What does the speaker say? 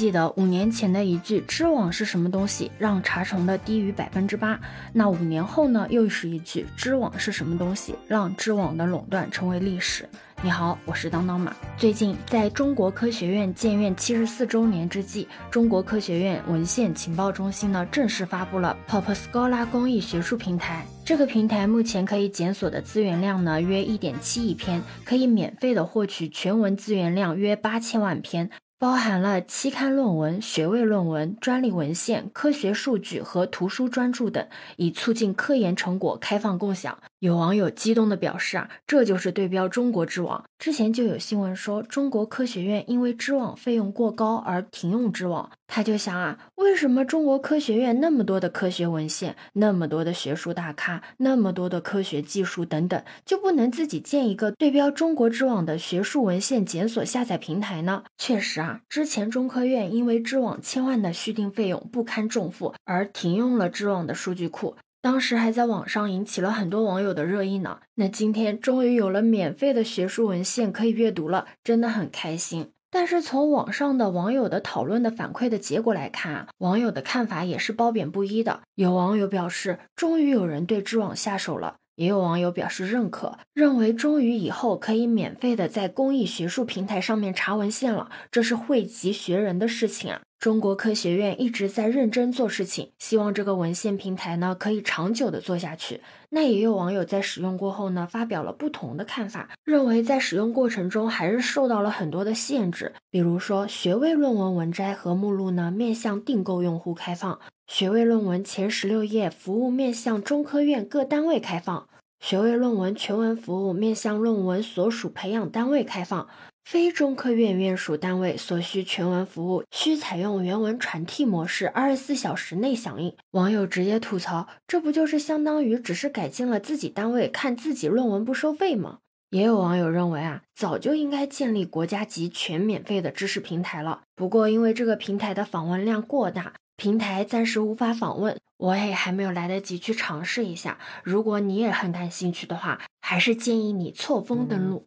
记得五年前的一句“知网是什么东西”让查重的低于百分之八，那五年后呢，又是一句“知网是什么东西”让知网的垄断成为历史。你好，我是当当马。最近，在中国科学院建院七十四周年之际，中国科学院文献情报中心呢正式发布了 PopScholar 公益学术平台。这个平台目前可以检索的资源量呢约一点七亿篇，可以免费的获取全文资源量约八千万篇。包含了期刊论文、学位论文、专利文献、科学数据和图书专著等，以促进科研成果开放共享。有网友激动地表示啊，这就是对标中国知网。之前就有新闻说，中国科学院因为知网费用过高而停用知网。他就想啊，为什么中国科学院那么多的科学文献、那么多的学术大咖、那么多的科学技术等等，就不能自己建一个对标中国知网的学术文献检索下载平台呢？确实啊，之前中科院因为知网千万的续订费用不堪重负而停用了知网的数据库。当时还在网上引起了很多网友的热议呢。那今天终于有了免费的学术文献可以阅读了，真的很开心。但是从网上的网友的讨论的反馈的结果来看啊，网友的看法也是褒贬不一的。有网友表示，终于有人对知网下手了；也有网友表示认可，认为终于以后可以免费的在公益学术平台上面查文献了，这是惠及学人的事情啊。中国科学院一直在认真做事情，希望这个文献平台呢可以长久的做下去。那也有网友在使用过后呢，发表了不同的看法，认为在使用过程中还是受到了很多的限制，比如说学位论文文摘和目录呢面向订购用户开放，学位论文前十六页服务面向中科院各单位开放，学位论文全文服务面向论文所属培养单位开放。非中科院院属单位所需全文服务需采用原文传递模式，二十四小时内响应。网友直接吐槽：“这不就是相当于只是改进了自己单位看自己论文不收费吗？”也有网友认为啊，早就应该建立国家级全免费的知识平台了。不过因为这个平台的访问量过大，平台暂时无法访问，我也还没有来得及去尝试一下。如果你也很感兴趣的话，还是建议你错峰登录。